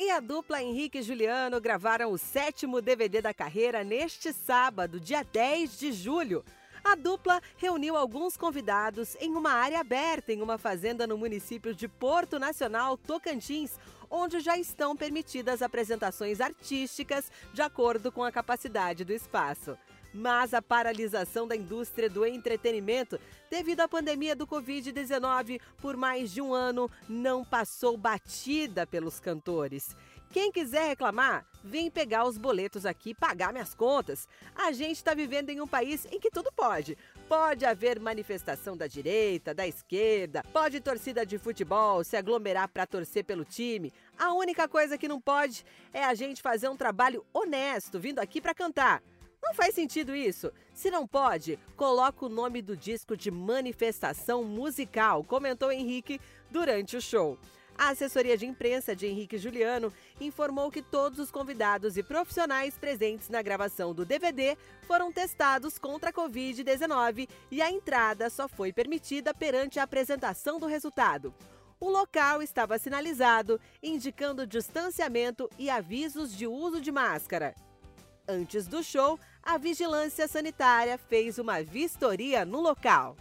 E a dupla Henrique e Juliano gravaram o sétimo DVD da carreira neste sábado, dia 10 de julho. A dupla reuniu alguns convidados em uma área aberta em uma fazenda no município de Porto Nacional, Tocantins, onde já estão permitidas apresentações artísticas de acordo com a capacidade do espaço. Mas a paralisação da indústria do entretenimento devido à pandemia do Covid-19 por mais de um ano não passou batida pelos cantores. Quem quiser reclamar, vem pegar os boletos aqui e pagar minhas contas. A gente está vivendo em um país em que tudo pode. Pode haver manifestação da direita, da esquerda, pode torcida de futebol se aglomerar para torcer pelo time. A única coisa que não pode é a gente fazer um trabalho honesto vindo aqui para cantar. Não faz sentido isso. Se não pode, coloca o nome do disco de manifestação musical, comentou Henrique durante o show. A assessoria de imprensa de Henrique Juliano informou que todos os convidados e profissionais presentes na gravação do DVD foram testados contra a Covid-19 e a entrada só foi permitida perante a apresentação do resultado. O local estava sinalizado, indicando distanciamento e avisos de uso de máscara. Antes do show, a vigilância sanitária fez uma vistoria no local.